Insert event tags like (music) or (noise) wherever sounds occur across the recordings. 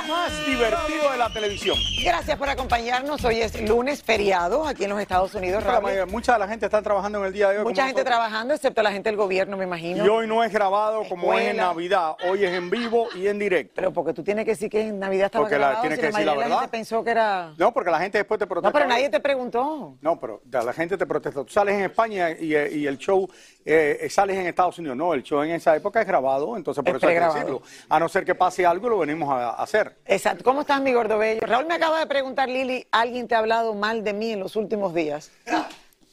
más divertido de la televisión. Gracias por acompañarnos. Hoy es lunes feriado aquí en los Estados Unidos. La Mucha de la gente está trabajando en el día de hoy. Mucha gente nosotros. trabajando, excepto la gente del gobierno, me imagino. Y hoy no es grabado como es en. Navidad, hoy es en vivo y en directo. Pero porque tú tienes que decir que en Navidad estaba Porque la- grabado, tienes si que decir la mayoría de verdad. gente pensó que era... No, porque la gente después te protesta. No, pero nadie te preguntó. No, pero la gente te protesta. Tú sales en España y, y el show eh, sales en Estados Unidos. No, el show en esa época es grabado, entonces por Es eso hay que decirlo. A no ser que pase algo, lo venimos a, a hacer. Exacto. ¿Cómo estás, mi gordo bello? Raúl me acaba de preguntar, Lili, ¿alguien te ha hablado mal de mí en los últimos días?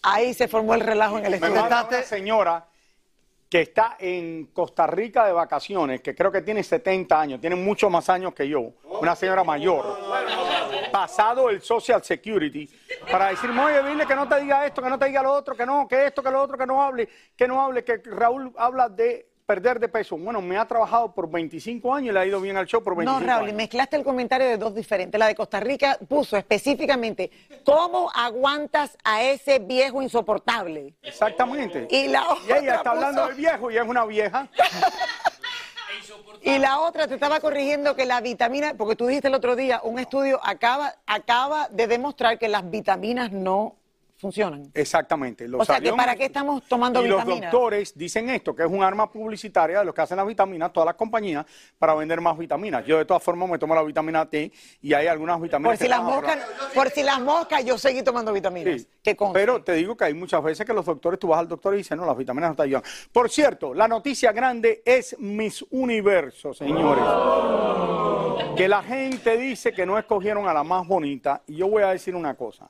Ahí se formó el relajo en el Me estudio. manda una señora que está en Costa Rica de vacaciones, que creo que tiene 70 años, tiene muchos más años que yo, una señora mayor, pasado el Social Security, para decirme, oye, dile que no te diga esto, que no te diga lo otro, que no, que esto, que lo otro, que no hable, que no hable, que Raúl habla de perder de peso. Bueno, me ha trabajado por 25 años y le ha ido bien al show por 25 No, Raúl, y mezclaste el comentario de dos diferentes. La de Costa Rica puso específicamente, ¿cómo aguantas a ese viejo insoportable? Exactamente. Y la Y ella otra está hablando del viejo y es una vieja. (laughs) Y la otra te estaba corrigiendo que la vitamina, porque tú dijiste el otro día, un estudio acaba, acaba de demostrar que las vitaminas no funcionan. Exactamente. O sea, que ¿para qué estamos tomando y vitaminas? los doctores dicen esto, que es un arma publicitaria de los que hacen las vitaminas, todas las compañías, para vender más vitaminas. Yo de todas formas me tomo la vitamina T y hay algunas vitaminas Por si que las moscas, por si las moscas, yo seguí tomando vitaminas. Sí. Que. Pero te digo que hay muchas veces que los doctores, tú vas al doctor y dicen, no, las vitaminas no te ayudan. Por cierto, la noticia grande es Miss Universo, señores. Que la gente dice que no escogieron a la más bonita. Y yo voy a decir una cosa.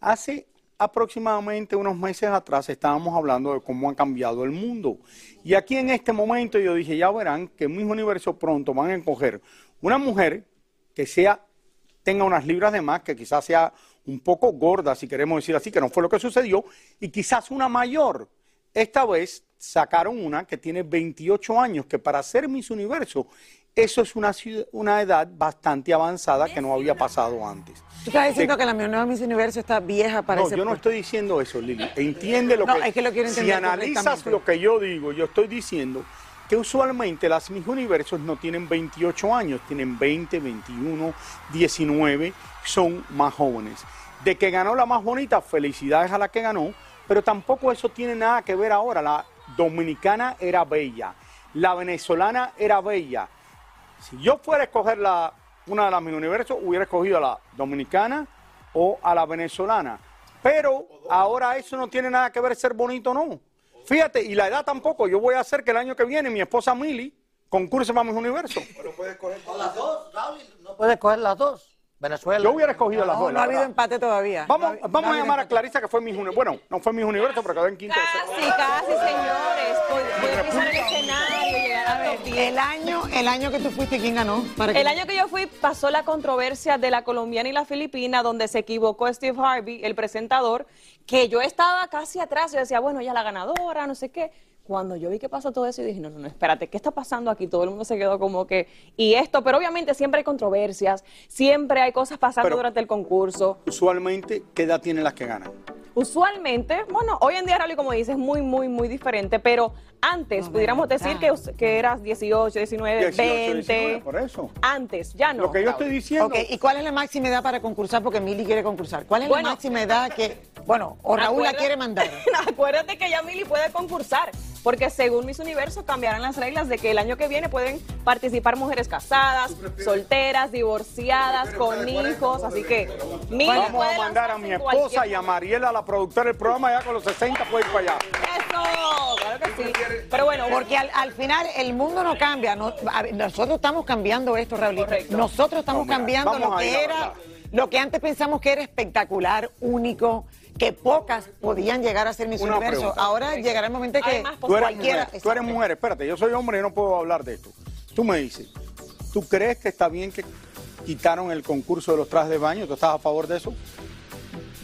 Hace aproximadamente unos meses atrás estábamos hablando de cómo ha cambiado el mundo. Y aquí en este momento yo dije, ya verán que Miss Universo pronto van a escoger una mujer que sea tenga unas libras de más, que quizás sea un poco gorda, si queremos decir así, que no fue lo que sucedió, y quizás una mayor. Esta vez sacaron una que tiene 28 años, que para ser Miss Universo, eso es una, ciudad- una edad bastante avanzada que no había pasado antes. Tú estás diciendo que la nueva Miss Universo está vieja para No, ese yo no estoy diciendo eso, Lili. Entiende lo No, que... es que lo quiero Si entender analizas correctamente. lo que yo digo, yo estoy diciendo que usualmente las Miss Universos no tienen 28 años, tienen 20, 21, 19, son más jóvenes. De que ganó la más bonita, felicidades a la que ganó, pero tampoco eso tiene nada que ver ahora. La dominicana era bella, la venezolana era bella. Si yo fuera a escoger la, una de las Miss Universos, hubiera escogido a la dominicana o a la venezolana. Pero ahora eso no tiene nada que ver ser bonito o no. Fíjate, y la edad tampoco. Yo voy a hacer que el año que viene mi esposa Mili concurse para Miss Universo. Las dos, Raúl, no puedes coger las dos. Venezuela. Yo hubiera escogido las No, dos. no la ha habido empate todavía. Vamos, No vamos no a llamar a. Clarisa que fue Miss Universo. Bueno, no fue Miss Universo, pero quedó en quinto. Casi, casi, señores. Puede pisar el escenario. El año, el año que tú fuiste, ¿quién ganó? Para que- El año que yo fui pasó la controversia de la colombiana y la filipina, donde se equivocó Steve Harvey, el presentador, que yo estaba casi atrás. Yo decía, bueno, ella es la ganadora, no sé qué. Cuando yo vi que pasó todo eso, yo dije, no, no, no, espérate, ¿qué está pasando aquí? Todo el mundo se quedó como que, y esto, pero obviamente siempre hay controversias, siempre hay cosas pasando Pero- durante el concurso. Usualmente, ¿qué edad tienen las que ganan? Usualmente, bueno, hoy en día, Rally, como dices, es muy, muy, muy diferente, pero antes pudiéramos decir que, que eras 18, 19, 18, 20. 19, por eso. Antes, ya no. Lo que yo estoy diciendo. Ok, ¿y cuál es la máxima edad para concursar? Porque Mili quiere concursar. ¿Cuál es Bueno. la máxima edad que, bueno, o Raúl la quiere mandar? (laughs) Acuérdate que ya Mili puede concursar, porque según Miss Universo cambiarán las reglas de que el año que viene pueden participar mujeres casadas, solteras, divorciadas, con hijos, así que Mili Vamos a mandar a mi esposa y a Mariela, la productora del programa, ya con los 60 puede ir para allá. Eso, claro que sí. Pero bueno, Porque al, al final el mundo no cambia. no- nosotros estamos cambiando esto, Raúl. Correcto. Nosotros estamos No, mira, cambiando lo que era, lo que antes pensamos que era espectacular, único, que pocas podían llegar a ser Miss Una Universo. pregunta. Ahora llegará el momento que Hay más Tú eres cualquiera. mujer, tú eres mujer, espérate, yo soy hombre y no puedo hablar de esto. Tú me dices, ¿tú crees que está bien que quitaron el concurso de los trajes de baño. ¿Tú estás a favor de eso?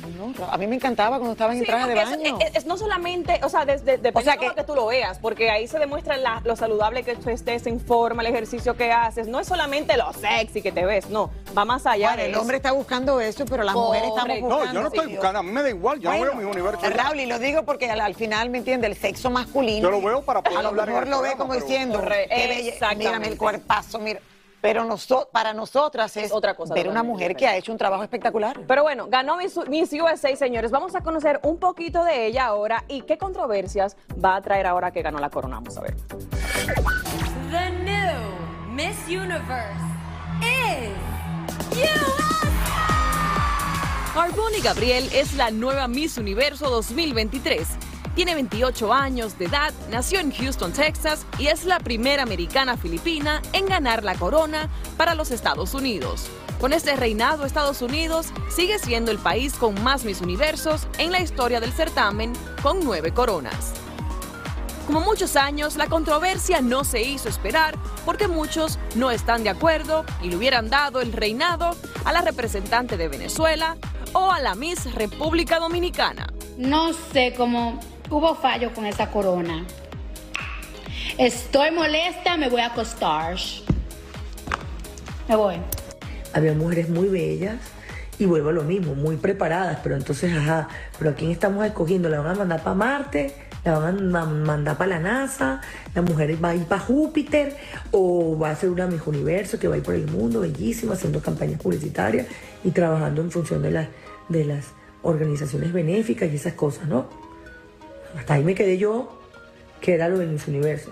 No, a mí me encantaba cuando estaban en Sí, traje de baño. Es, es no solamente, o sea, desde, depende O sea de que- que tú lo veas, porque ahí se demuestra la- lo saludable que tú estés en forma, el ejercicio que haces. No es solamente lo sexy que te ves, no, va más allá Bueno, de el eso. hombre está buscando eso, pero las mujeres estamos buscando. No, yo no estoy buscando. A mí me da igual. Yo Bueno, no veo mis universos. Raúl, y lo digo porque al, al final, ¿me entiende? El sexo masculino. Yo lo veo para poder A lo hablar en mejor el lo ve como diciendo, qué exactamente. mírame el cuerpazo, mira. Pero noso- para nosotras es Otra cosa ver una mujer que ha hecho un trabajo espectacular. Pero bueno, ganó Miss, Miss USA, señores. Vamos a conocer un poquito de ella ahora y qué controversias va a traer ahora que ganó la corona. Vamos a ver. The new Miss Universe is USA! Arboni Gabriel es la nueva Miss Universo 2023. Tiene 28 años de edad, nació en Houston, Texas y es la primera americana filipina en ganar la corona para los Estados Unidos. Con este reinado, Estados Unidos sigue siendo el país con más Miss Universos en la historia del certamen, con nueve coronas. Como muchos años, la controversia no se hizo esperar porque muchos no están de acuerdo y le hubieran dado el reinado a la representante de Venezuela o a la Miss República Dominicana. No sé cómo hubo fallo con esa corona. Estoy molesta, me voy a acostar. Me voy. había mujeres muy bellas y vuelvo a lo mismo, muy preparadas, pero entonces, ajá, pero ¿a quién estamos escogiendo? ¿La van a mandar para Marte? ¿La van a ma- mandar para la NASA? ¿La mujer va a ir para Júpiter? ¿O va a ser una Miss Universo que va a ir por el mundo, bellísima, haciendo campañas publicitarias y trabajando en función de, las de las organizaciones benéficas y esas cosas, ¿no? Hasta ahí me quedé yo, que era lo Universo.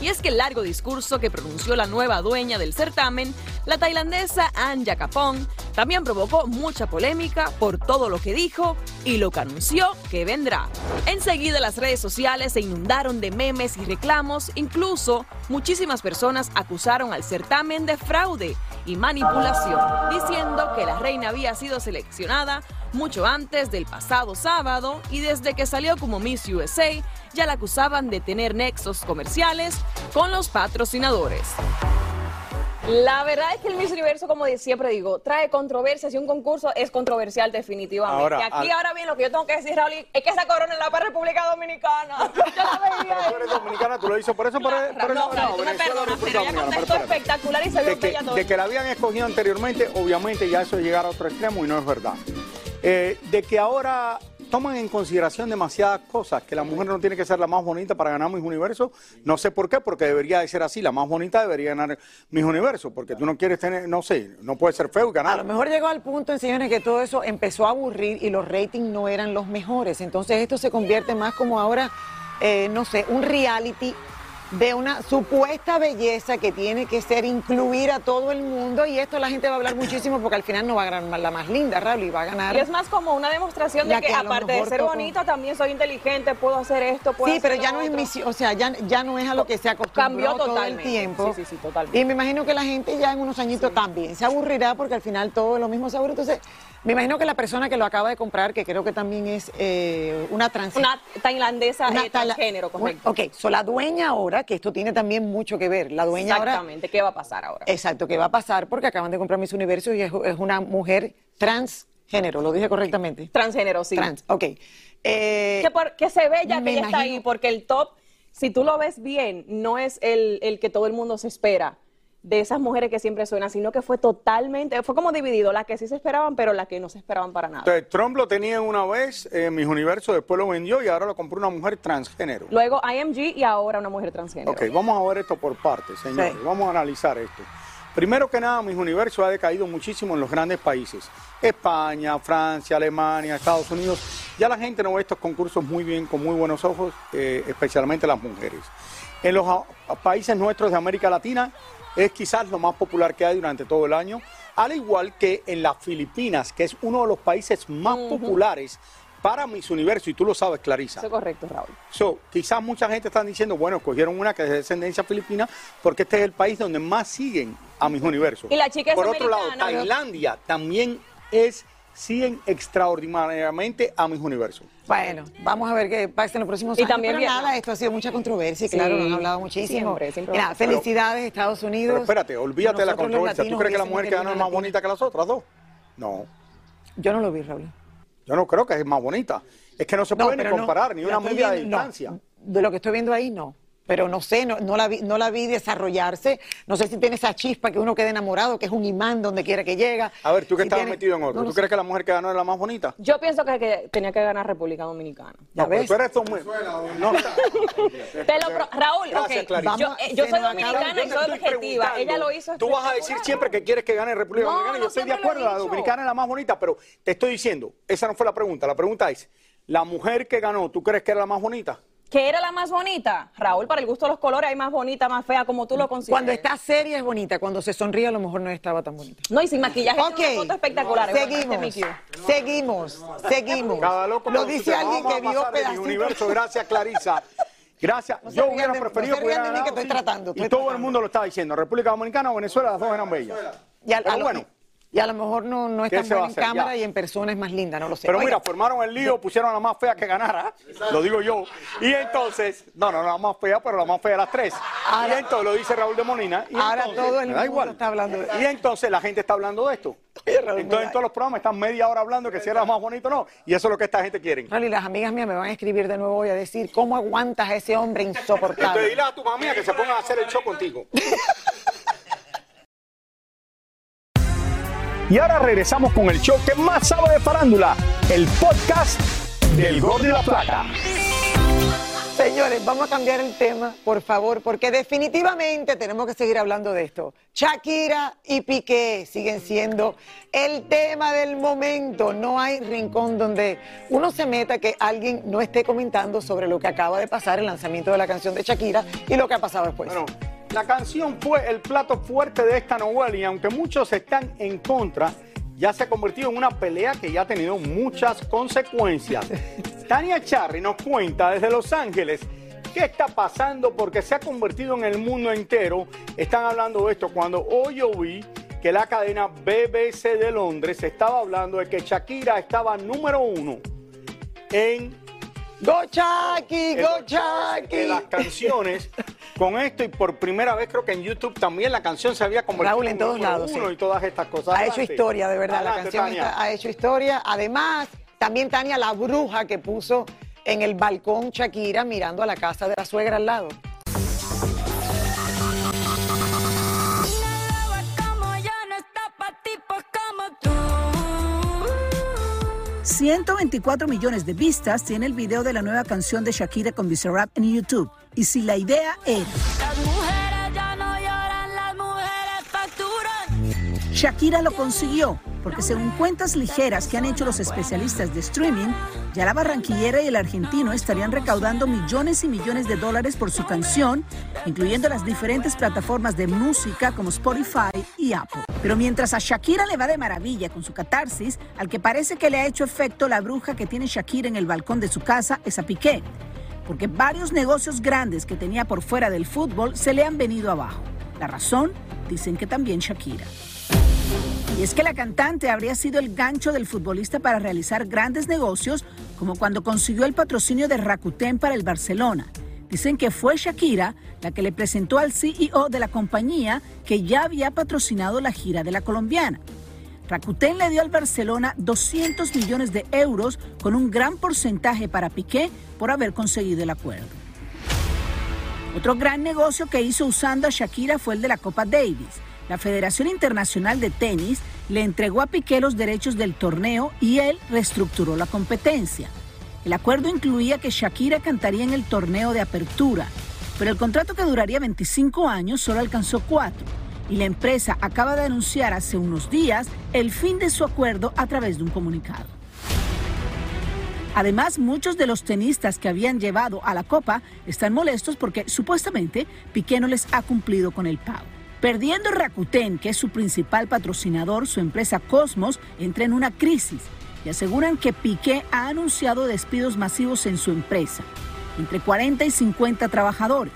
Y es que el largo discurso que pronunció la nueva dueña del certamen, la tailandesa Anja Kapong, también provocó mucha polémica por todo lo que dijo y lo que anunció que vendrá. Enseguida las redes sociales se inundaron de memes y reclamos, incluso muchísimas personas acusaron al certamen de fraude y manipulación, diciendo que la reina había sido seleccionada mucho antes del pasado sábado y desde que salió como Miss USA ya la acusaban de tener nexos comerciales con los patrocinadores. La verdad es que el Miss Universo, como siempre digo, trae controversias y un concurso es controversial definitivamente. Ahora, y aquí al- ahora bien lo que yo tengo que decir, Raúl, es que esa corona es la para República Dominicana. (laughs) Yo la veía. Tú eres dominicana, tú lo hizo por eso, por, Claro, por no, tú me perdonas, pero ella contestó espectacular y se vio bella de que la habían escogido anteriormente, obviamente ya eso es llegar a otro extremo y no es verdad. Eh, de que ahora toman en consideración demasiadas cosas, que la mujer no tiene que ser la más bonita para ganar Miss Universo, no sé por qué, porque debería de ser así, la más bonita debería ganar Miss Universo, porque tú no quieres tener, no sé, no puedes ser feo y A ganar. lo mejor llegó al punto, señores, que todo eso empezó a aburrir y los ratings no eran los mejores. Entonces esto se convierte más como ahora, eh, no sé, un reality de una supuesta belleza que tiene que ser incluir a todo el mundo y esto la gente va a hablar muchísimo porque al final no va a ganar la más linda, Raúl, y va a ganar. Y es más como una demostración Ya de que, aparte de ser tocó- bonita, también soy inteligente, puedo hacer esto, puedo Sí, pero hacer ya lo no es misión, o sea, ya, ya no es a lo que se acostumbró Cambió todo el tiempo. Sí, sí, sí, totalmente. Y me imagino que la gente ya en unos añitos también se aburrirá porque al final todo lo mismo se aburre. Entonces, me imagino que la persona que lo acaba de comprar, que creo que también es eh, una trans... Una tailandesa una eh, transgénero, correcto. Ok, so la dueña ahora, que esto tiene también mucho que ver, la dueña ahora... Exactamente, ¿qué va a pasar ahora? Exacto, ¿qué va a pasar? Porque acaban de comprar Miss Universo y es, es una mujer transgénero, lo dije correctamente. Transgénero, sí. Trans, ok. Eh, que, por- que se ve ya que ella está ahí, porque el top, si tú lo ves bien, no es el, el que todo el mundo se espera de esas mujeres que siempre suenan, sino que fue totalmente, fue como dividido, las que sí se esperaban, pero las que no se esperaban para nada. Entonces, Trump lo tenía una vez en Miss Universo, después lo vendió y ahora lo compró una mujer transgénero. Luego IMG y ahora una mujer transgénero. Ok, vamos a ver esto por partes, señores. Sí. Vamos a analizar esto. Primero que nada, Miss Universo ha decaído muchísimo en los grandes países. España, Francia, Alemania, Estados Unidos. Ya la gente no ve estos concursos muy bien, con muy buenos ojos, eh, especialmente las mujeres. En los países nuestros de América Latina es quizás lo más popular que hay durante todo el año, al igual que en las Filipinas, que es uno de los países más populares para Miss Universo, y tú lo sabes, Clarisa. Eso es correcto, Raúl. So, quizás mucha gente está diciendo, bueno, escogieron una que es de descendencia filipina porque este es el país donde más siguen a mis universos. Y la chica es Por otro lado. Tailandia también es siguen extraordinariamente a mis universos. Bueno, vamos a ver qué pasa en los próximos Y años. también pero nada, esto ha sido mucha controversia, claro, nos han hablado muchísimo. siempre, siempre Mira, felicidades, Estados Unidos. Pero espérate, olvídate de la controversia. ¿Tú crees que la mujer que ganó es más bonita que las otras dos? No, Yo no lo vi, Raúl. yo no creo que es más bonita. Es que no se No, puede ni no, comparar, ni una de viendo- no, distancia. de lo que estoy viendo ahí, no. Pero no sé, no, no la vi, no la vi desarrollarse. No sé si tiene esa chispa que uno queda enamorado, que es un imán donde quiera que llega. A ver, tú que Si estabas tiene- metido en otro, no ¿tú crees que la mujer que ganó es la más bonita? Yo pienso que, que tenía que ganar República Dominicana. ¿Ya no, pero ves? tú eres muy... No, Te lo pro- Raúl, Gracias, ok, Clarisa. yo, Vamos, eh, yo se soy dominicana y Yo soy objetiva. Ella lo hizo Tú vas a decir siempre que quieres que gane República No, Dominicana. no Yo estoy de acuerdo, la dominicana es la más bonita, pero te estoy diciendo, esa no fue la pregunta. La pregunta es, ¿la mujer que ganó, tú crees que era la más bonita? Que era la más bonita. Raúl, para el gusto de los colores, hay más bonita, más fea, como tú lo consideras. Cuando está seria es bonita, cuando se sonríe a lo mejor no estaba tan bonita. No, y sin maquillaje, Ok, tiene una foto espectacular. Bueno, este seguimos, es seguimos, seguimos. Cada loco Lo dice alguien que vio pedacitos. universo. Gracias, Clarisa. Gracias. No Yo hubiera de- no preferido se que que estoy tratando, Y todo el mundo lo estaba diciendo. República Dominicana o Venezuela, las dos eran bellas. Y a, Pero bueno. Y a lo mejor no, no es ¿Qué tan buena en cámara Ya. y en persona es más linda, no lo sé. Pero Oiga, mira, formaron el lío, pusieron a la más fea que ganara, lo digo yo. Y entonces, no, no, la más fea, pero la más fea de las tres. Ahora- y entonces lo dice Raúl de Molina. Y Ahora entonces, todo el mundo igual. está hablando de- Y entonces la gente está hablando de esto. Entonces en todos los programas están media hora hablando que si era la más bonito o no. Y eso es lo que esta gente quiere. Y las amigas mías me van a escribir de nuevo y a decir, ¿cómo aguantas a ese hombre Entonces insoportable? dile a tu mamá que se pongan a hacer el show contigo. (laughs) Y ahora regresamos con el show que más sabe de farándula, el podcast del Gol de la Plata. Señores, vamos a cambiar el tema, por favor, porque definitivamente tenemos que seguir hablando de esto. Shakira y Piqué siguen siendo el tema del momento. No hay rincón donde uno se meta que alguien no esté comentando sobre lo que acaba de pasar, el lanzamiento de la canción de Shakira y lo que ha pasado después. Bueno, la canción fue el plato fuerte de esta novela y aunque muchos están en contra, ya se ha convertido en una pelea que ya ha tenido muchas consecuencias. (laughs) Tania Charry nos cuenta desde Los Ángeles qué está pasando porque se ha convertido en el mundo entero. Están hablando de esto cuando hoy yo vi que la cadena BBC de Londres estaba hablando de que Shakira estaba número uno en ¡Go en ¡Go de Shaki! las canciones con esto y por primera vez creo que en YouTube también la canción se había convertido Raúl, en todos lados, uno sí. y todas estas cosas. Ha hecho historia, de verdad. la canción está- ha hecho historia. Además, también Tania, la bruja que puso en el balcón Shakira mirando a la casa de la suegra al lado. 124 millones de vistas tiene el video de la nueva canción de Shakira con Bizarrap en YouTube. Y si la idea era Las mujeres ya no lloran, las mujeres facturan. Shakira lo consiguió, porque según cuentas ligeras que han hecho los especialistas de streaming, ya la barranquillera y el argentino estarían recaudando millones y millones de dólares por su canción, incluyendo las diferentes plataformas de música como Spotify y Apple. Pero mientras a Shakira le va de maravilla con su catarsis, al que parece que le ha hecho efecto la bruja que tiene Shakira en el balcón de su casa es a Piqué, porque varios negocios grandes que tenía por fuera del fútbol se le han venido abajo. La razón, dicen que también Shakira. Y es que la cantante habría sido el gancho del futbolista para realizar grandes negocios, como cuando consiguió el patrocinio de Rakuten para el Barcelona. Dicen que fue Shakira la que le presentó al CEO de la compañía que ya había patrocinado la gira de la colombiana. Rakuten le dio al Barcelona 200 millones de euros con un gran porcentaje para Piqué por haber conseguido el acuerdo. Otro gran negocio que hizo usando a Shakira fue el de la Copa Davis. La Federación Internacional de Tenis le entregó a Piqué los derechos del torneo y él reestructuró la competencia. El acuerdo incluía que Shakira cantaría en el torneo de apertura, pero el contrato que duraría 25 años solo alcanzó cuatro y la empresa acaba de anunciar hace unos días el fin de su acuerdo a través de un comunicado. Además, muchos de los tenistas que habían llevado a la Copa están molestos porque supuestamente Piqué no les ha cumplido con el pago. Perdiendo Rakuten, que es su principal patrocinador, su empresa Cosmos entra en una crisis y aseguran que Piqué ha anunciado despidos masivos en su empresa, entre 40 y 50 trabajadores.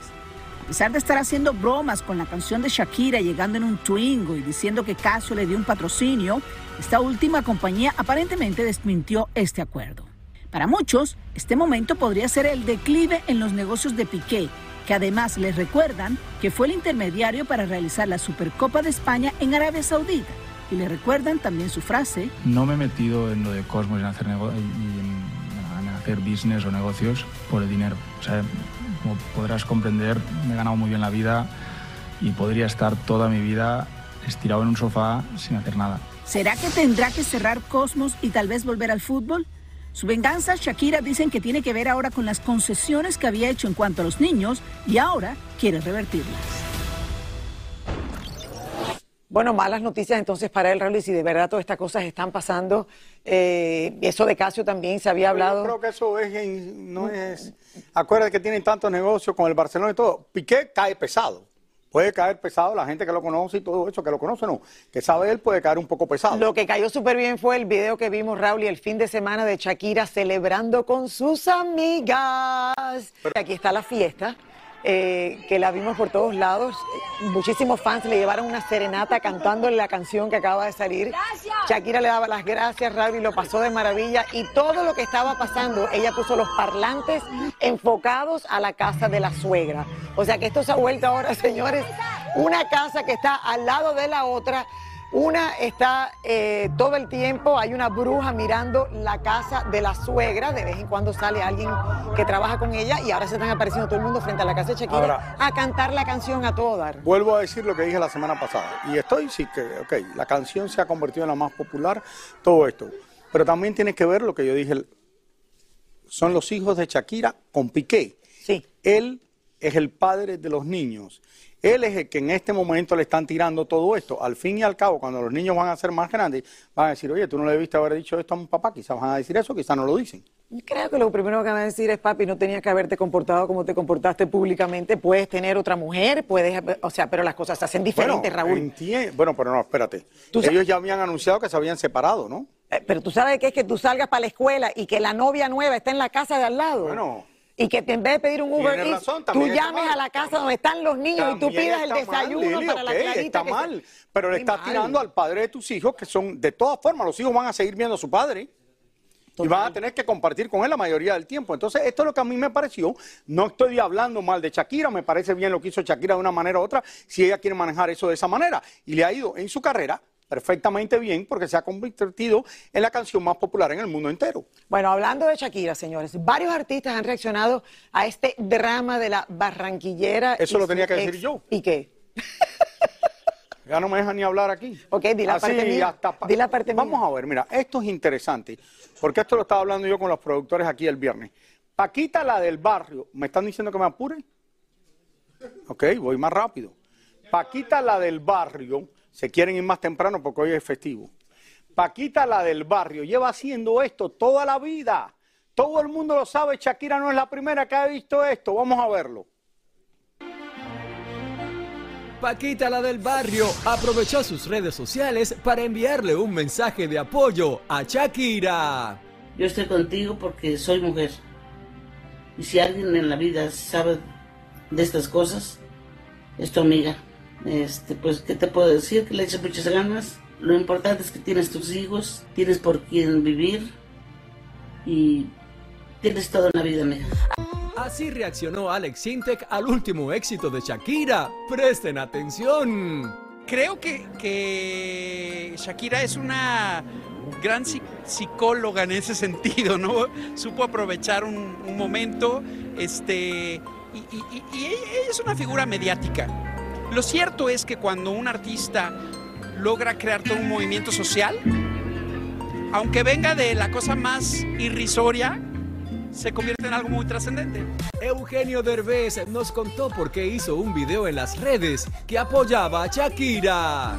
A pesar de estar haciendo bromas con la canción de Shakira llegando en un Twingo y diciendo que Casio le dio un patrocinio, esta última compañía aparentemente desmintió este acuerdo. Para muchos, este momento podría ser el declive en los negocios de Piqué, que además les recuerdan que fue el intermediario para realizar la Supercopa de España en Arabia Saudita. Y le recuerdan también su frase. No me he metido en lo de Cosmos en hacer, y en, en hacer business o negocios por el dinero. O sea, como podrás comprender, me he ganado muy bien la vida y podría estar toda mi vida estirado en un sofá sin hacer nada. ¿Será que tendrá que cerrar Cosmos y tal vez volver al fútbol? Su venganza, Shakira dicen que tiene que ver ahora con las concesiones que había hecho en cuanto a los niños y ahora quiere revertirlas. Bueno, malas noticias entonces para el Raúl, si de verdad todas estas cosas están pasando. Eh, eso de Casio también se había hablado. Yo creo que eso es, en- no es. Acuérdate que tienen tantos negocios con el Barcelona y todo. Piqué cae pesado. Puede caer pesado la gente que lo conoce y todo eso, que lo conoce, no. Que sabe él, puede caer un poco pesado. Lo que cayó súper bien fue el video que vimos, Raúl, y el fin de semana de Shakira celebrando con sus amigas. Aquí está la fiesta, eh, que la vimos por todos lados. Muchísimos fans le llevaron una serenata cantando la canción que acaba de salir. Shakira le daba las gracias, Raúl, lo pasó de maravilla. Y todo lo que estaba pasando, ella puso los parlantes enfocados a la casa de la suegra. O sea que esto se ha vuelto ahora, (laughs) señores, una casa que está al lado de la otra. Una está eh, todo el tiempo, hay una bruja mirando la casa de la suegra, de vez en cuando sale alguien que trabaja con ella y ahora se están apareciendo todo el mundo frente a la casa de Shakira Ahora- a cantar la canción a todo dar. Vuelvo a decir lo que dije la semana pasada. Y estoy, sí, que, ok, la canción se ha convertido en la más popular, todo esto. Pero también tienes que ver lo que yo dije. Son los hijos de Shakira con Piqué. Sí. Él es el padre de los niños. Él es el que en este momento le están tirando todo esto. Al fin y al cabo, cuando los niños van a ser más grandes, van a decir, oye, tú no le debiste haber dicho esto a un papá. Quizás van a decir eso, quizás no lo dicen. Creo que lo primero que van a decir es, papi, no tenías que haberte comportado como te comportaste públicamente, puedes tener otra mujer, puedes, o sea, pero las cosas se hacen diferentes, bueno, Raúl. bueno, pero no, espérate. Ellos ya habían anunciado que se habían separado, ¿no? Eh, Pero tú sabes que es que tú salgas para la escuela y que la novia nueva está en la casa de al lado. Bueno. Y que en vez de pedir un Uber Eats, razón, tú llames mal. a la casa donde están los niños y tú pidas el mal, desayuno Lili, para la ok, clarita. Está que se- mal, pero le estás mal. tirando al padre de tus hijos, que son, de todas formas, los hijos van a seguir viendo a su padre. Y van a tener que compartir con él la mayoría del tiempo. Entonces, esto es lo que a mí me pareció. No estoy hablando mal de Shakira, me parece bien lo que hizo Shakira de una manera u otra, si ella quiere manejar eso de esa manera. Y le ha ido en su carrera perfectamente bien porque se ha convertido en la canción más popular en el mundo entero. Bueno, hablando de Shakira, señores, varios artistas han reaccionado a este drama de la barranquillera. Eso lo tenía que decir ex. yo. ¿Y qué? Ya no me dejan ni hablar aquí. Ok, di la Así, parte mía. hasta pa- Di la parte mía. Vamos a ver, mira, esto es interesante, porque esto lo estaba hablando yo con los productores aquí el viernes. Paquita, la del barrio, ¿me están diciendo que me apure? Ok, voy más rápido. Paquita, la del barrio, se quieren ir más temprano porque hoy es festivo. Paquita, la del barrio, lleva haciendo esto toda la vida. Todo el mundo lo sabe, Shakira no es la primera que ha visto esto. Vamos a verlo. Paquita la del barrio aprovechó sus redes sociales para enviarle un mensaje de apoyo a Shakira. Yo estoy contigo porque soy mujer. Y si alguien en la vida sabe de estas cosas, es tu amiga. Este, pues, ¿qué te puedo decir? Que le eches muchas ganas. Lo importante es que tienes tus hijos, tienes por quién vivir y tienes toda una vida, amiga. Así reaccionó Alex Sintek al último éxito de Shakira. Presten atención. Creo que, que Shakira es una gran psi- psicóloga en ese (laughs) sentido, ¿no? Supo aprovechar un, un momento, este, y, y- y- y ella ella es una figura mediática. Lo cierto es que cuando un artista logra crear todo un movimiento social, aunque venga de la cosa más irrisoria, se convierte en algo muy trascendente. Eugenio Derbez nos contó por qué hizo un video en las redes que apoyaba a Shakira.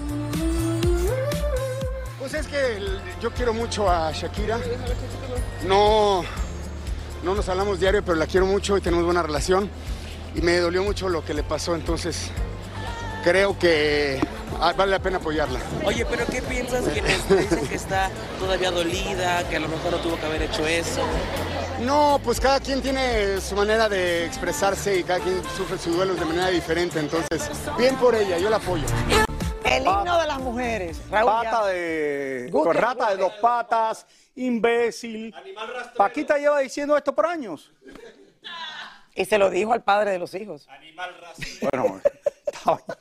Pues es que el- yo quiero mucho a Shakira. No, no nos hablamos diario, pero la quiero mucho y tenemos buena relación. Y me dolió mucho lo que le pasó, entonces creo que ah, vale la pena apoyarla. Oye, pero ¿qué piensas te (laughs) dicen que está todavía dolida, que a lo mejor no tuvo que haber hecho eso? No, pues cada quien tiene su manera de expresarse y cada quien sufre sus duelos de manera diferente. Entonces, bien por ella, yo la apoyo. El himno de las mujeres. Raúl, Pata de. Rata de dos patas, imbécil. Paquita lleva diciendo esto por años. Y se lo dijo al padre de los hijos. Bueno, (laughs)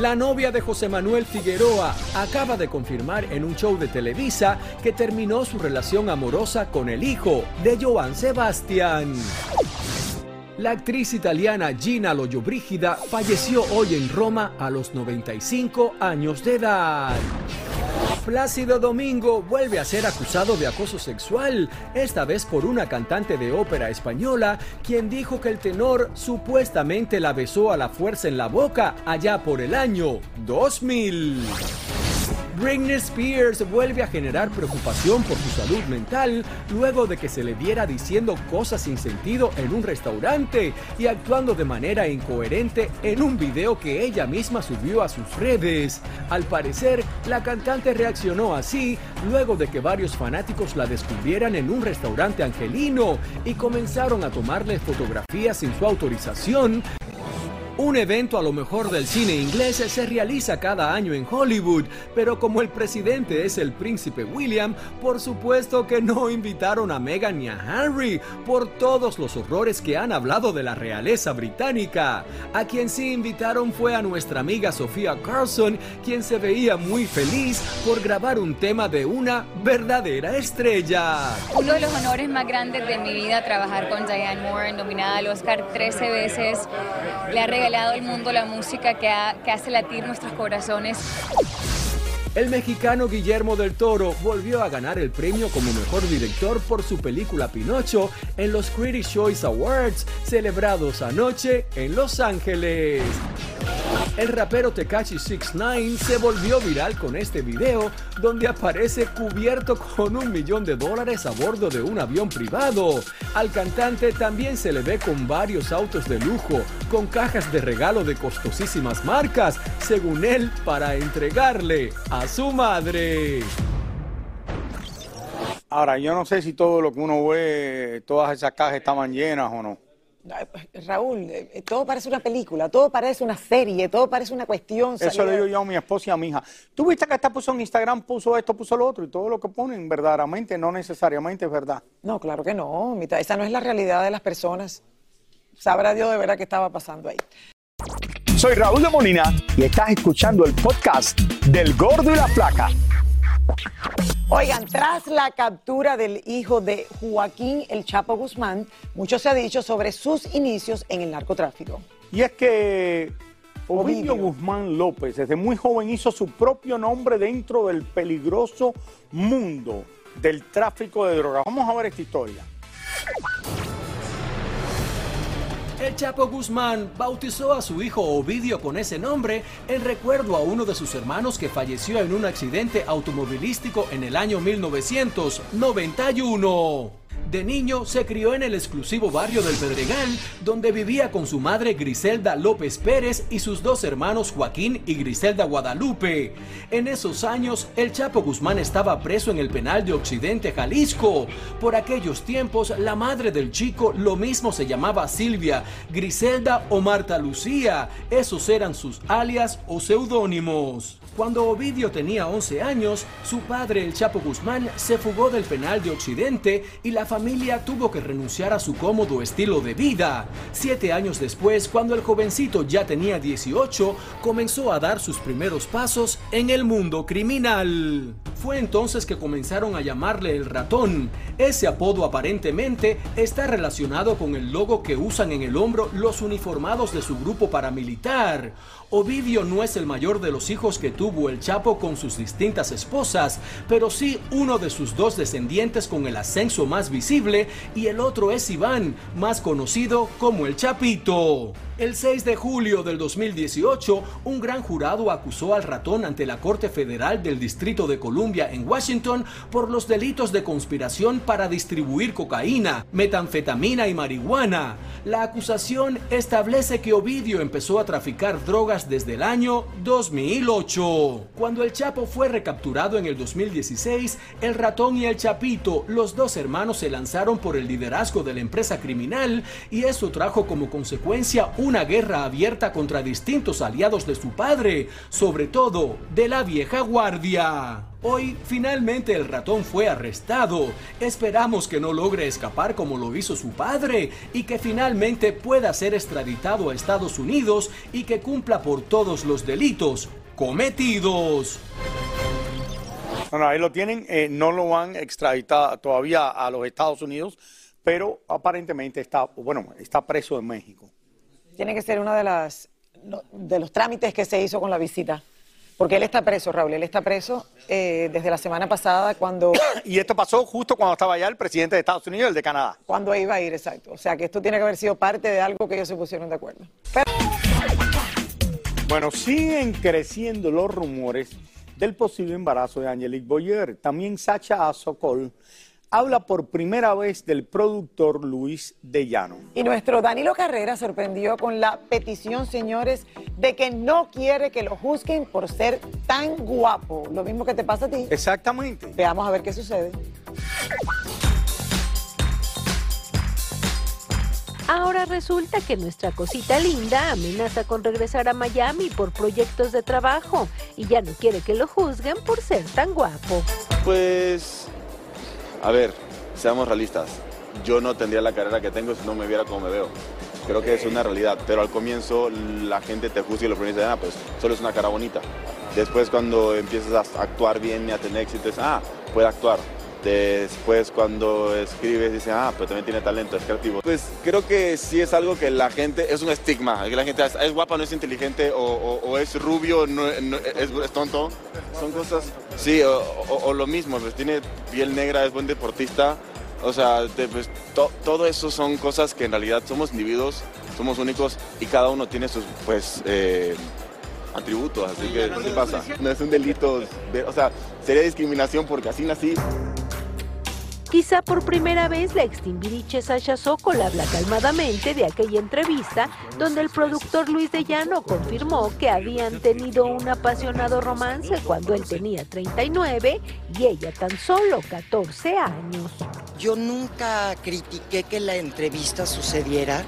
La novia de José Manuel Figueroa acaba de confirmar en un show de Televisa que terminó su relación amorosa con el hijo de Joan Sebastián. La actriz italiana Gina Lollobrigida falleció hoy en Roma a los 95 años de edad. Plácido Domingo vuelve a ser acusado de acoso sexual, esta vez por una cantante de ópera española, quien dijo que el tenor supuestamente la besó a la fuerza en la boca allá por el año 2000. Britney Spears vuelve a generar preocupación por su salud mental luego de que se le viera diciendo cosas sin sentido en un restaurante y actuando de manera incoherente en un video que ella misma subió a sus redes. Al parecer, la cantante reaccionó así luego de que varios fanáticos la descubrieran en un restaurante angelino y comenzaron a tomarle fotografías sin su autorización un evento a lo mejor del cine inglés se realiza cada año en Hollywood, pero como el presidente es el príncipe William, por supuesto que no invitaron a Meghan ni a Harry por todos los horrores que han hablado de la realeza británica. A quien sí invitaron fue a nuestra amiga Sofía Carlson, quien se veía muy feliz por grabar un tema de una verdadera estrella. Uno de los honores más grandes de mi vida, trabajar con Diane Moore, nominada al Oscar 13 veces. Le ha regalado al mundo la música que, que hace latir nuestros corazones. El mexicano Guillermo del Toro volvió a ganar el premio como mejor director por su película Pinocho en los Critics' Choice Awards celebrados anoche en Los Ángeles. El rapero Tekashi 69 se volvió viral con este video donde aparece cubierto con un millón de dólares a bordo de un avión privado. Al cantante también se le ve con varios autos de lujo, con cajas de regalo de costosísimas marcas, según él, para entregarle a su madre. Ahora, yo no sé si todo lo que uno ve, todas esas cajas estaban llenas o no. Raúl, eh, todo parece una película, todo parece una serie, todo parece una cuestión. Eso salida- le digo yo a mi esposa y a mi hija. Tú viste que esta puso en Instagram, puso esto, puso lo otro, y todo lo que ponen verdaderamente, no necesariamente es verdad. No, claro que no, mitad, esa no es la realidad de las personas. Sabrá Dios de verdad qué estaba pasando ahí. Soy Raúl de Molina y estás escuchando el podcast del Gordo y la Flaca. Oigan, tras la captura del hijo de Joaquín El Chapo Guzmán, mucho se ha dicho sobre sus inicios en el narcotráfico. Y es que Ovidio Guzmán López desde muy joven hizo su propio nombre dentro del peligroso mundo del tráfico de drogas. Vamos a ver esta historia. El Chapo Guzmán bautizó a su hijo Ovidio con ese nombre en recuerdo a uno de sus hermanos que falleció en un accidente automovilístico en el año 1991. De niño se crió en el exclusivo barrio del Pedregal, donde vivía con su madre Griselda López Pérez y sus dos hermanos Joaquín y Griselda Guadalupe. En esos años, el Chapo Guzmán estaba preso en el penal de Occidente, Jalisco. Por aquellos tiempos, la madre del chico lo mismo se llamaba Silvia, Griselda o Marta Lucía. Esos eran sus alias o seudónimos. Cuando Ovidio tenía 11 años, su padre, el Chapo Guzmán, se fugó del penal de Occidente y la familia tuvo que renunciar a su cómodo estilo de vida. Siete años después, cuando el jovencito ya tenía 18, comenzó a dar sus primeros pasos en el mundo criminal. Fue entonces que comenzaron a llamarle el ratón. Ese apodo aparentemente está relacionado con el logo que usan en el hombro los uniformados de su grupo paramilitar. Ovidio no es el mayor de los hijos que tuvo el Chapo con sus distintas esposas, pero sí uno de sus dos descendientes con el ascenso más visible y el otro es Iván, más conocido como el Chapito. El 6 de julio del 2018, un gran jurado acusó al ratón ante la Corte Federal del Distrito de Columbia en Washington por los delitos de conspiración para distribuir cocaína, metanfetamina y marihuana. La acusación establece que Ovidio empezó a traficar drogas desde el año 2008. Cuando el Chapo fue recapturado en el 2016, el ratón y el Chapito, los dos hermanos se lanzaron por el liderazgo de la empresa criminal y eso trajo como consecuencia una guerra abierta contra distintos aliados de su padre, sobre todo de la vieja guardia. Hoy finalmente el ratón fue arrestado. Esperamos que no logre escapar como lo hizo su padre y que finalmente pueda ser extraditado a Estados Unidos y que cumpla por todos los delitos cometidos. Bueno, ahí lo tienen, eh, no lo han extraditado todavía a los Estados Unidos, pero aparentemente está, bueno, está preso en México. Tiene que ser uno de, las, de los trámites que se hizo con la visita. Porque él está preso, Raúl, él está preso eh, desde la semana pasada cuando... (coughs) y esto pasó justo cuando estaba allá el presidente de Estados Unidos y el de Canadá. Cuando iba a ir, exacto. O sea que esto tiene que haber sido parte de algo que ellos se pusieron de acuerdo. Bueno, siguen creciendo los rumores del posible embarazo de Angelique Boyer. También Sacha Sokol habla por primera vez del productor Luis de Llano. Y nuestro Danilo Carrera sorprendió con la petición, señores, de que no quiere que lo juzguen por ser tan guapo. Lo mismo que te pasa a ti. Exactamente. Veamos a ver qué sucede. Ahora resulta que nuestra cosita linda amenaza con regresar a Miami por proyectos de trabajo y ya no quiere que lo juzguen por ser tan guapo. Pues, a ver, seamos realistas. Yo no tendría la carrera que tengo si no me viera como me veo. Creo que es una realidad, pero al comienzo la gente te juzga y lo primero ah, pues solo es una cara bonita. Después cuando empiezas a actuar bien y a tener éxito, es, ah, puede actuar. Después cuando escribes dice, ah, pero también tiene talento, es creativo. Pues creo que sí es algo que la gente, es un estigma, que la gente es, es guapa, no es inteligente, o, es rubio, no, es, tonto. Son cosas, sí, o, lo mismo, pues tiene piel negra, es buen deportista. O sea, pues, to- todo eso son cosas que en realidad somos individuos, somos únicos y cada uno tiene sus, pues, eh, atributos, así que no pasa. No es un delito, de- o sea, sería discriminación porque así nací. Quizá por primera vez la ex Timbiriche Sasha Sokol habla calmadamente de aquella entrevista donde el productor Luis de Llano confirmó que habían tenido un apasionado romance cuando él tenía 39 y ella tan solo 14 años. Yo nunca critiqué que la entrevista sucediera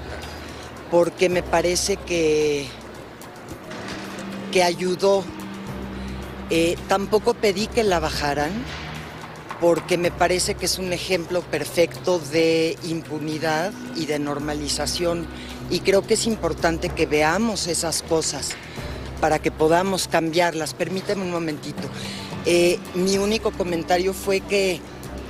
porque me parece que, que ayudó. Eh, tampoco pedí que la bajaran porque me parece que es un ejemplo perfecto de impunidad y de normalización y creo que es importante que veamos esas cosas para que podamos cambiarlas. Permíteme un momentito. Eh, mi único comentario fue que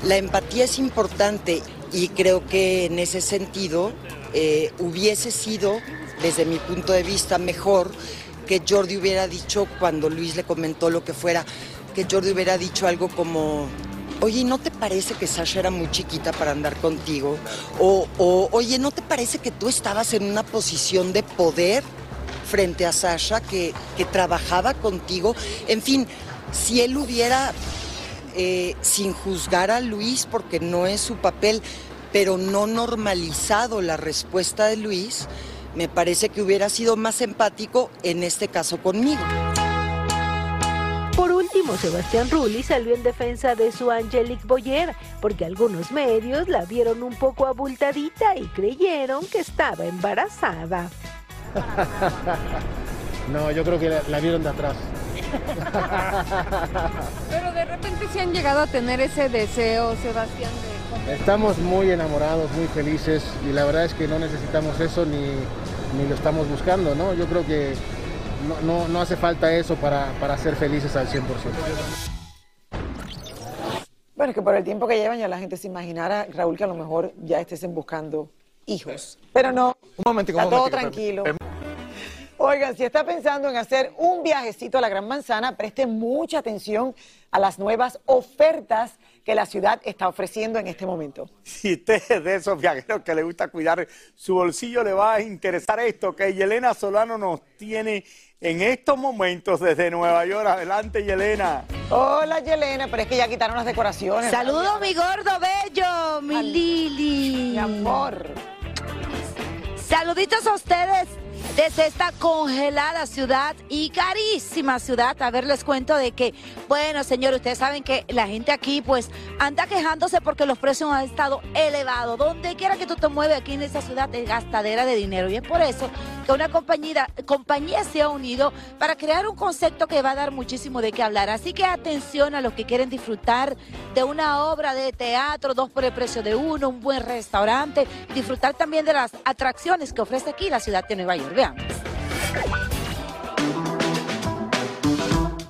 la empatía es importante y creo que en ese sentido eh, hubiese sido, desde mi punto de vista, mejor que Jordi hubiera dicho cuando Luis le comentó lo que fuera, que Jordi hubiera dicho algo como, oye, ¿no te parece que Sasha era muy chiquita para andar contigo? O, oye, ¿no te parece que tú estabas en una posición de poder frente a Sasha que, que trabajaba contigo? En fin, si él hubiera, eh, sin juzgar a Luis, porque no es su papel, pero no normalizado la respuesta de Luis, me parece que hubiera sido más empático en este caso conmigo. Por último, Sebastián Rulli salió en defensa de su Angelique Boyer, porque algunos medios la vieron un poco abultadita y creyeron que estaba embarazada. (laughs) No, yo creo que la, la vieron de atrás. Pero de repente se han llegado a tener ese deseo, Sebastián, de Estamos muy enamorados, muy felices y la verdad es que no necesitamos eso ni, ni lo estamos buscando, ¿no? Yo creo que no, no- no hace falta eso para, para ser felices al 100%. Bueno, es que por el tiempo que llevan ya la gente se imaginara, Raúl, que a lo mejor ya estén buscando hijos. Pero no, Un momentico, está un todo tranquilo. Oigan, si está pensando en hacer un viajecito a la Gran Manzana, preste mucha atención a las nuevas ofertas que la ciudad está ofreciendo en este momento. Si usted es de esos viajeros que le gusta cuidar su bolsillo, le va a interesar esto que Yelena Solano nos tiene en estos momentos desde Nueva York. Adelante, Yelena. Hola, Yelena, pero es que ya quitaron las decoraciones. Saludos, mi gordo bello, mi Lili. Mi amor. Saluditos a ustedes desde esta congelada ciudad y carísima ciudad. A ver, les cuento de que, bueno, señor, ustedes saben que la gente aquí pues anda quejándose porque los precios han estado elevados. Donde quiera que tú te mueves aquí en esta ciudad es gastadera de dinero. Y es por eso que una compañía, compañía se ha unido para crear un concepto que va a dar muchísimo de qué hablar. Así que atención a los que quieren disfrutar de una obra de teatro, dos por el precio de uno, un buen restaurante, disfrutar también de las atracciones que ofrece aquí la ciudad de Nueva York.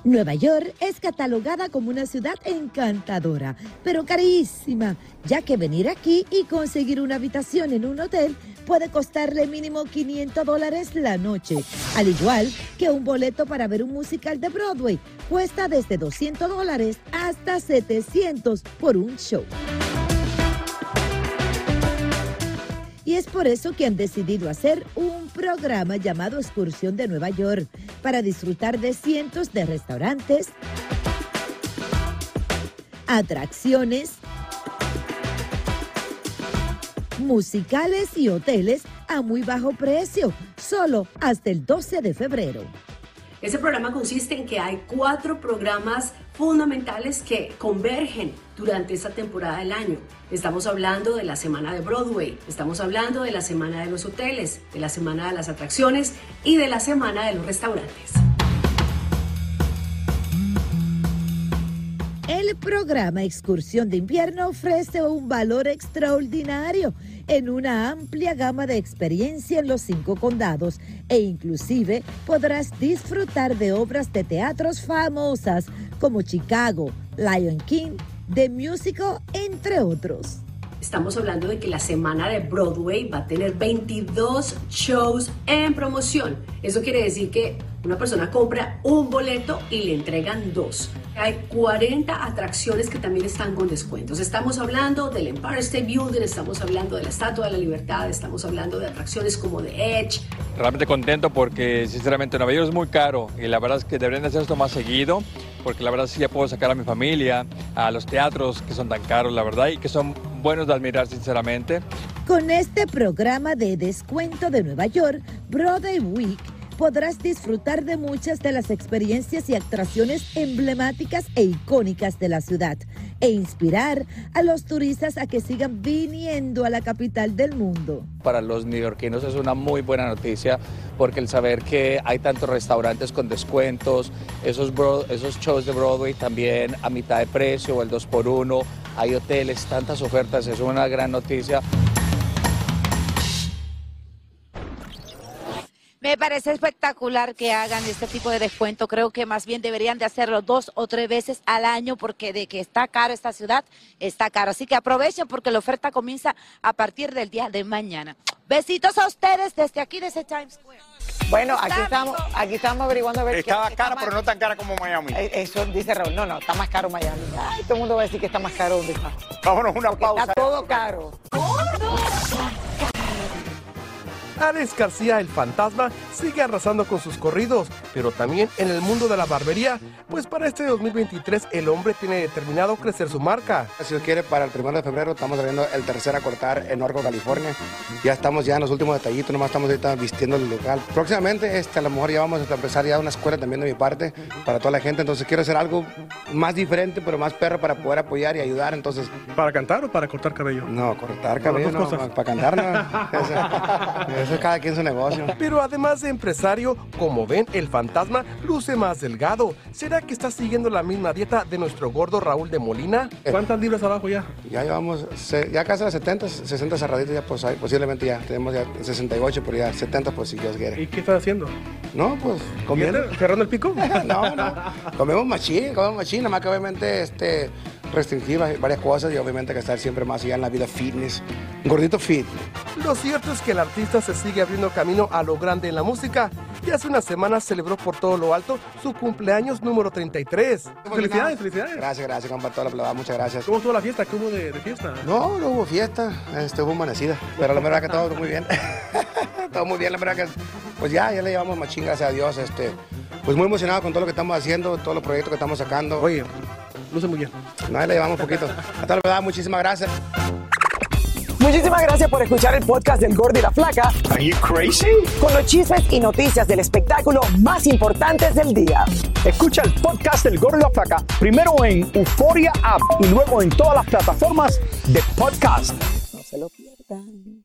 Nueva York es catalogada como una ciudad encantadora, pero carísima, ya que venir aquí y conseguir una habitación en un hotel puede costarle mínimo 500 dólares la noche, al igual que un boleto para ver un musical de Broadway cuesta desde 200 dólares hasta 700 por un show. Y es por eso que han decidido hacer un programa llamado Excursión de Nueva York para disfrutar de cientos de restaurantes, atracciones, musicales y hoteles a muy bajo precio, solo hasta el 12 de febrero. Ese programa consiste en que hay cuatro programas fundamentales que convergen durante esta temporada del año. Estamos hablando de la semana de Broadway, estamos hablando de la semana de los hoteles, de la semana de las atracciones y de la semana de los restaurantes. El programa Excursión de Invierno ofrece un valor extraordinario en una amplia gama de experiencia en los cinco condados e inclusive podrás disfrutar de obras de teatros famosas como Chicago, Lion King, The Musical, entre otros. Estamos hablando de que la semana de Broadway va a tener 22 shows en promoción. Eso quiere decir que una persona compra un boleto y le entregan dos. Hay 40 atracciones que también están con descuentos. Estamos hablando del Empire State Building, estamos hablando de la Estatua de la Libertad, estamos hablando de atracciones como The Edge. Realmente contento porque sinceramente Nueva York es muy caro y la verdad es que deberían hacer esto más seguido porque la verdad sí ya puedo sacar a mi familia a los teatros que son tan caros, la verdad, y que son buenos de admirar sinceramente. Con este programa de descuento de Nueva York, Broadway Week, podrás disfrutar de muchas de las experiencias y atracciones emblemáticas e icónicas de la ciudad e inspirar a los turistas a que sigan viniendo a la capital del mundo. Para los neoyorquinos es una muy buena noticia porque el saber que hay tantos restaurantes con descuentos, esos, esos shows de Broadway también a mitad de precio o el 2 por 1 hay hoteles, tantas ofertas, es una gran noticia. Me parece espectacular que hagan este tipo de descuento. Creo que más bien deberían de hacerlo dos o tres veces al año porque de que está caro esta ciudad, está caro. Así que aprovechen porque la oferta comienza a partir del día de mañana. Besitos a ustedes desde aquí, desde Times Square. Bueno, aquí estamos, aquí estamos averiguando a ver Estaba qué- cara, pero más- no tan cara como Miami. Eh, Eso dice Raúl. No, no, está más caro Miami. Ay, todo el mundo va a decir que está más caro donde está. Vámonos una Porque pausa. Está todo caro. Alex García el fantasma sigue arrasando con sus corridos, pero también en el mundo de la barbería, pues para este 2023 el hombre tiene determinado crecer su marca. Si Dios quiere, para el primero de febrero estamos abriendo el tercer a cortar en Orco, California. Ya estamos ya en los últimos detallitos, nomás estamos ahorita vistiendo el local. Próximamente, este, a lo mejor ya vamos a empezar ya una escuela también de mi parte para toda la gente. Entonces quiero hacer algo más diferente, pero más perro para poder apoyar y ayudar. Entonces, ¿Para cantar o para cortar cabello? No, cortar cabello, no, cosas. para cantar, no. (laughs) (laughs) Eso, eso es cada quien su negocio. Pero además de empresario, como ven, el fantasma luce más delgado. ¿Será que está siguiendo la misma dieta de nuestro gordo Raúl de Molina? ¿Cuántas libras abajo ya? Ya llevamos, se- ya casi a 70, 60 cerraditos, ya pues posiblemente ya tenemos ya 68, pero ya 70 pues si Dios quiere. ¿Y qué estás haciendo? No, pues comiendo. ¿Cerrando el pico? (laughs) no, no. Comemos machín, comemos machín, nada más que obviamente este, restringir va- varias cosas y obviamente que estar siempre más allá en la vida fitness. Un gordito fit. Lo cierto es que el artista se sigue abriendo camino a lo grande en la música y hace unas semanas celebró por todo lo alto su cumpleaños número 33. Felicidades, felicidades. Gracias, gracias, compa, toda la plebada, muchas gracias. ¿Cómo estuvo la fiesta? ¿Qué hubo de, de fiesta? No, no hubo fiesta, este, hubo amanecida, pero la verdad que todo muy bien. (laughs) todo muy bien, la verdad que, pues ya, ya le llevamos machín, gracias a Dios, este, pues muy emocionado con todo lo que estamos haciendo, todos los proyectos que estamos sacando. Oye, luce muy bien. No, ahí le llevamos poquito. A toda la verdad, muchísimas gracias. Muchísimas gracias por escuchar el podcast del Gordo y la Flaca. Are you crazy? Con los chismes y noticias del espectáculo más importantes del día. Escucha el podcast del Gordo y la Flaca primero en Euforia App y luego en todas las plataformas de podcast. No se lo pierdan.